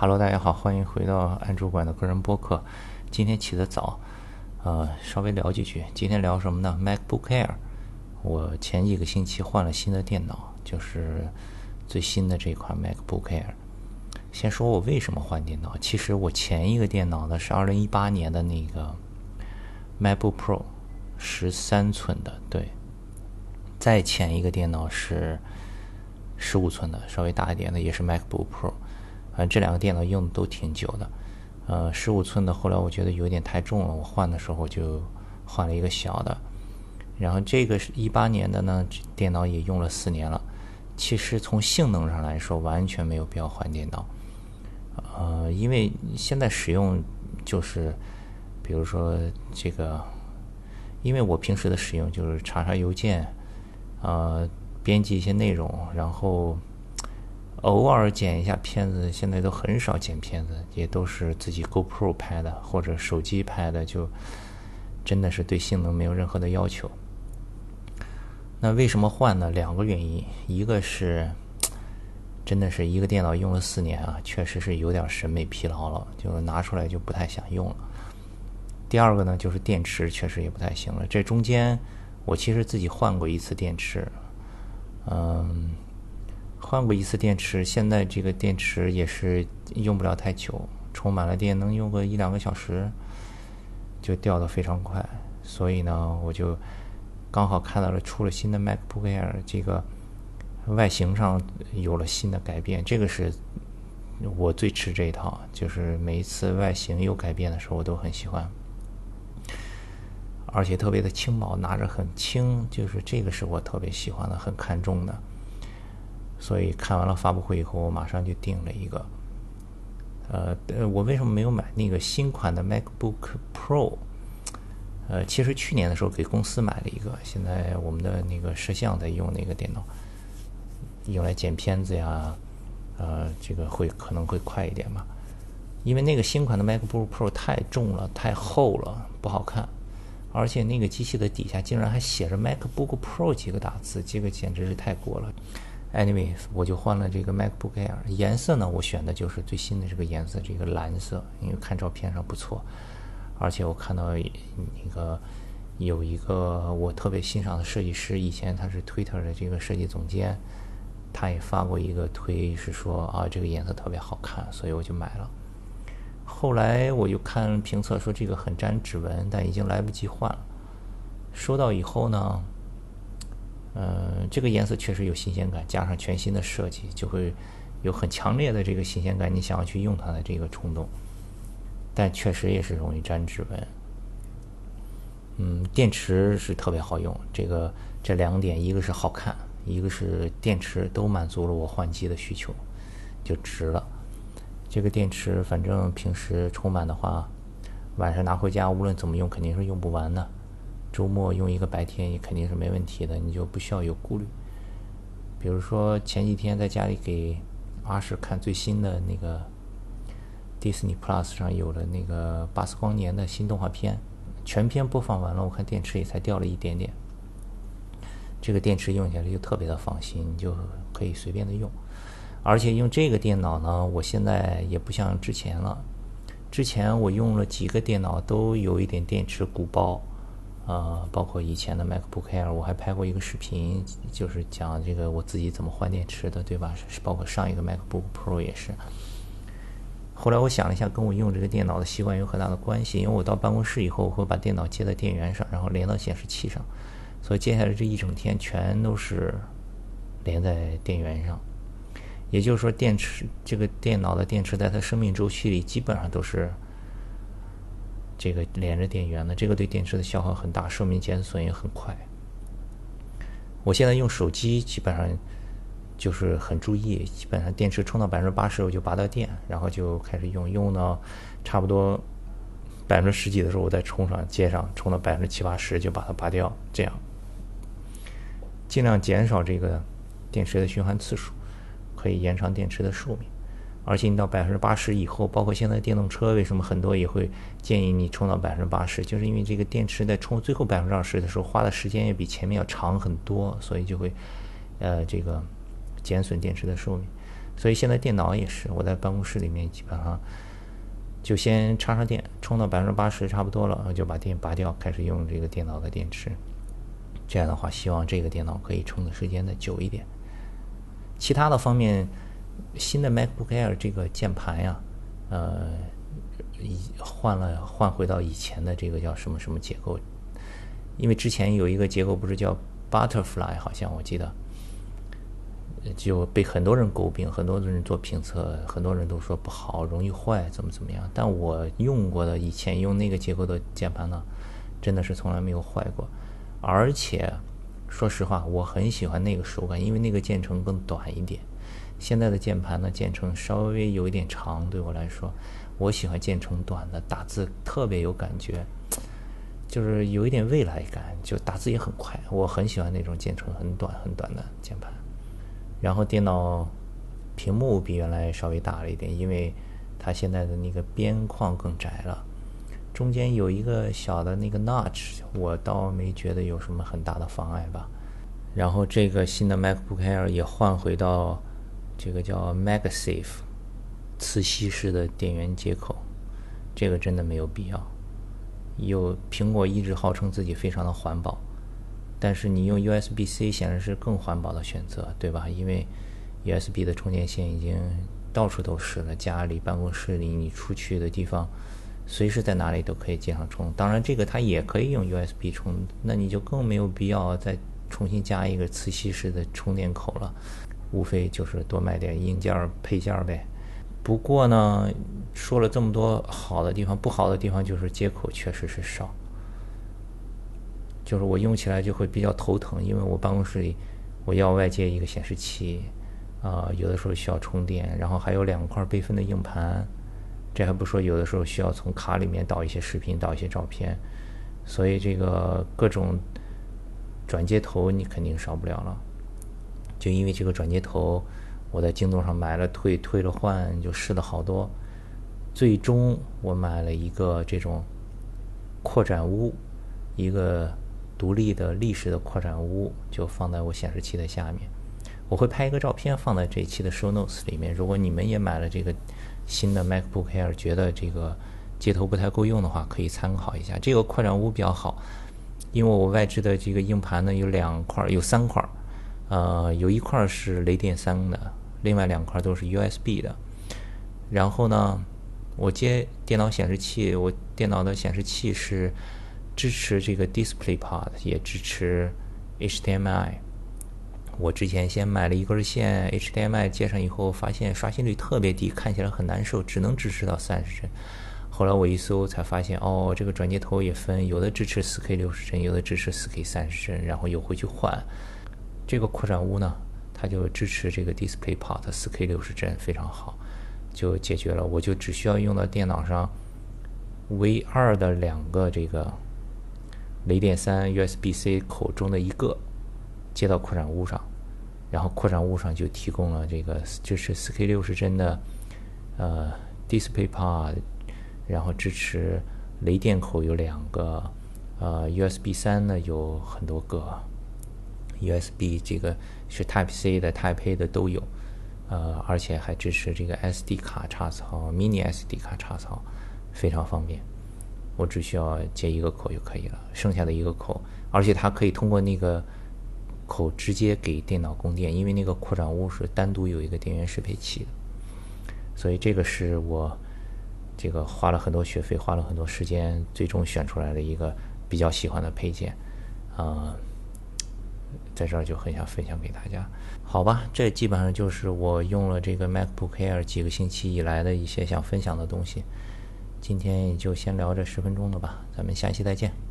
Hello，大家好，欢迎回到安主管的个人播客。今天起得早，呃，稍微聊几句。今天聊什么呢？MacBook Air。我前几个星期换了新的电脑，就是最新的这款 MacBook Air。先说我为什么换电脑，其实我前一个电脑呢是二零一八年的那个 MacBook Pro，十三寸的，对。再前一个电脑是十五寸的，稍微大一点的，也是 MacBook Pro。反正这两个电脑用的都挺久的，呃，十五寸的后来我觉得有点太重了，我换的时候就换了一个小的。然后这个是一八年的呢，电脑也用了四年了。其实从性能上来说，完全没有必要换电脑。呃，因为现在使用就是，比如说这个，因为我平时的使用就是查查邮件，呃，编辑一些内容，然后。偶尔剪一下片子，现在都很少剪片子，也都是自己 GoPro 拍的或者手机拍的，就真的是对性能没有任何的要求。那为什么换呢？两个原因，一个是真的是一个电脑用了四年啊，确实是有点审美疲劳了，就拿出来就不太想用了。第二个呢，就是电池确实也不太行了。这中间我其实自己换过一次电池，嗯。换过一次电池，现在这个电池也是用不了太久，充满了电能用个一两个小时，就掉的非常快。所以呢，我就刚好看到了出了新的 MacBook Air，这个外形上有了新的改变。这个是我最吃这一套，就是每一次外形有改变的时候，我都很喜欢，而且特别的轻薄，拿着很轻，就是这个是我特别喜欢的，很看重的。所以看完了发布会以后，我马上就订了一个。呃，我为什么没有买那个新款的 MacBook Pro？呃，其实去年的时候给公司买了一个，现在我们的那个摄像在用那个电脑，用来剪片子呀，呃，这个会可能会快一点吧。因为那个新款的 MacBook Pro 太重了，太厚了，不好看，而且那个机器的底下竟然还写着 MacBook Pro 几个大字，这个简直是太过了。Anyway，我就换了这个 MacBook Air，颜色呢，我选的就是最新的这个颜色，这个蓝色，因为看照片上不错，而且我看到那个有一个我特别欣赏的设计师，以前他是 Twitter 的这个设计总监，他也发过一个推，是说啊这个颜色特别好看，所以我就买了。后来我就看评测说这个很沾指纹，但已经来不及换了。收到以后呢？嗯，这个颜色确实有新鲜感，加上全新的设计，就会有很强烈的这个新鲜感。你想要去用它的这个冲动，但确实也是容易沾指纹。嗯，电池是特别好用，这个这两点，一个是好看，一个是电池都满足了我换机的需求，就值了。这个电池反正平时充满的话，晚上拿回家无论怎么用，肯定是用不完的。周末用一个白天也肯定是没问题的，你就不需要有顾虑。比如说前几天在家里给阿史看最新的那个 Disney Plus 上有了那个《巴斯光年》的新动画片，全片播放完了，我看电池也才掉了一点点。这个电池用起来就特别的放心，你就可以随便的用。而且用这个电脑呢，我现在也不像之前了。之前我用了几个电脑都有一点电池鼓包。呃，包括以前的 MacBook Air，我还拍过一个视频，就是讲这个我自己怎么换电池的，对吧？是包括上一个 MacBook Pro 也是。后来我想了一下，跟我用这个电脑的习惯有很大的关系，因为我到办公室以后，我会把电脑接在电源上，然后连到显示器上，所以接下来这一整天全都是连在电源上。也就是说，电池这个电脑的电池在它生命周期里基本上都是。这个连着电源的，这个对电池的消耗很大，寿命减损也很快。我现在用手机基本上就是很注意，基本上电池充到百分之八十我就拔掉电，然后就开始用，用到差不多百分之十几的时候我再充上接上，充到百分之七八十就把它拔掉，这样尽量减少这个电池的循环次数，可以延长电池的寿命。而且你到百分之八十以后，包括现在电动车，为什么很多也会建议你充到百分之八十？就是因为这个电池在充最后百分之二十的时候，花的时间也比前面要长很多，所以就会，呃，这个减损电池的寿命。所以现在电脑也是，我在办公室里面基本上就先插上电，充到百分之八十差不多了，然后就把电拔掉，开始用这个电脑的电池。这样的话，希望这个电脑可以充的时间再久一点。其他的方面，新的 MacBook Air 这个键盘呀，呃，换了换回到以前的这个叫什么什么结构，因为之前有一个结构不是叫 Butterfly，好像我记得。就被很多人诟病，很多人做评测，很多人都说不好，容易坏，怎么怎么样。但我用过的以前用那个结构的键盘呢，真的是从来没有坏过。而且说实话，我很喜欢那个手感，因为那个键程更短一点。现在的键盘呢，键程稍微有一点长，对我来说，我喜欢键程短的，打字特别有感觉，就是有一点未来感，就打字也很快。我很喜欢那种键程很短很短的键盘。然后电脑屏幕比原来稍微大了一点，因为它现在的那个边框更窄了，中间有一个小的那个 notch，我倒没觉得有什么很大的妨碍吧。然后这个新的 MacBook Air 也换回到这个叫 MagSafe 磁吸式的电源接口，这个真的没有必要。有苹果一直号称自己非常的环保。但是你用 USB-C 显然是更环保的选择，对吧？因为 USB 的充电线已经到处都是了，家里、办公室里，你出去的地方，随时在哪里都可以接上充。当然，这个它也可以用 USB 充，那你就更没有必要再重新加一个磁吸式的充电口了，无非就是多买点硬件配件呗。不过呢，说了这么多好的地方，不好的地方就是接口确实是少。就是我用起来就会比较头疼，因为我办公室里我要外接一个显示器，啊，有的时候需要充电，然后还有两块备份的硬盘，这还不说有的时候需要从卡里面导一些视频、导一些照片，所以这个各种转接头你肯定少不了了。就因为这个转接头，我在京东上买了退，退了换，就试了好多，最终我买了一个这种扩展坞，一个。独立的立式的扩展坞就放在我显示器的下面，我会拍一个照片放在这一期的 show notes 里面。如果你们也买了这个新的 MacBook Air，觉得这个接头不太够用的话，可以参考一下。这个扩展坞比较好，因为我外置的这个硬盘呢有两块，有三块，呃，有一块是雷电三的，另外两块都是 USB 的。然后呢，我接电脑显示器，我电脑的显示器是。支持这个 DisplayPort，也支持 HDMI。我之前先买了一根线，HDMI 接上以后，发现刷新率特别低，看起来很难受，只能支持到三十帧。后来我一搜才发现，哦，这个转接头也分，有的支持 4K 六十帧，有的支持 4K 三十帧，然后又回去换。这个扩展坞呢，它就支持这个 DisplayPort 4K 六十帧，非常好，就解决了。我就只需要用到电脑上 V 二的两个这个。雷电三 USB-C 口中的一个接到扩展坞上，然后扩展坞上就提供了这个支持 4K 六十帧的呃 DisplayPort，然后支持雷电口有两个，呃 USB 三呢有很多个，USB 这个是 Type C 的 Type A 的都有，呃而且还支持这个 SD 卡插槽、Mini SD 卡插槽，非常方便。我只需要接一个口就可以了，剩下的一个口，而且它可以通过那个口直接给电脑供电，因为那个扩展坞是单独有一个电源适配器的，所以这个是我这个花了很多学费、花了很多时间，最终选出来的一个比较喜欢的配件，啊，在这儿就很想分享给大家。好吧，这基本上就是我用了这个 MacBook Air 几个星期以来的一些想分享的东西。今天也就先聊这十分钟了吧，咱们下期再见。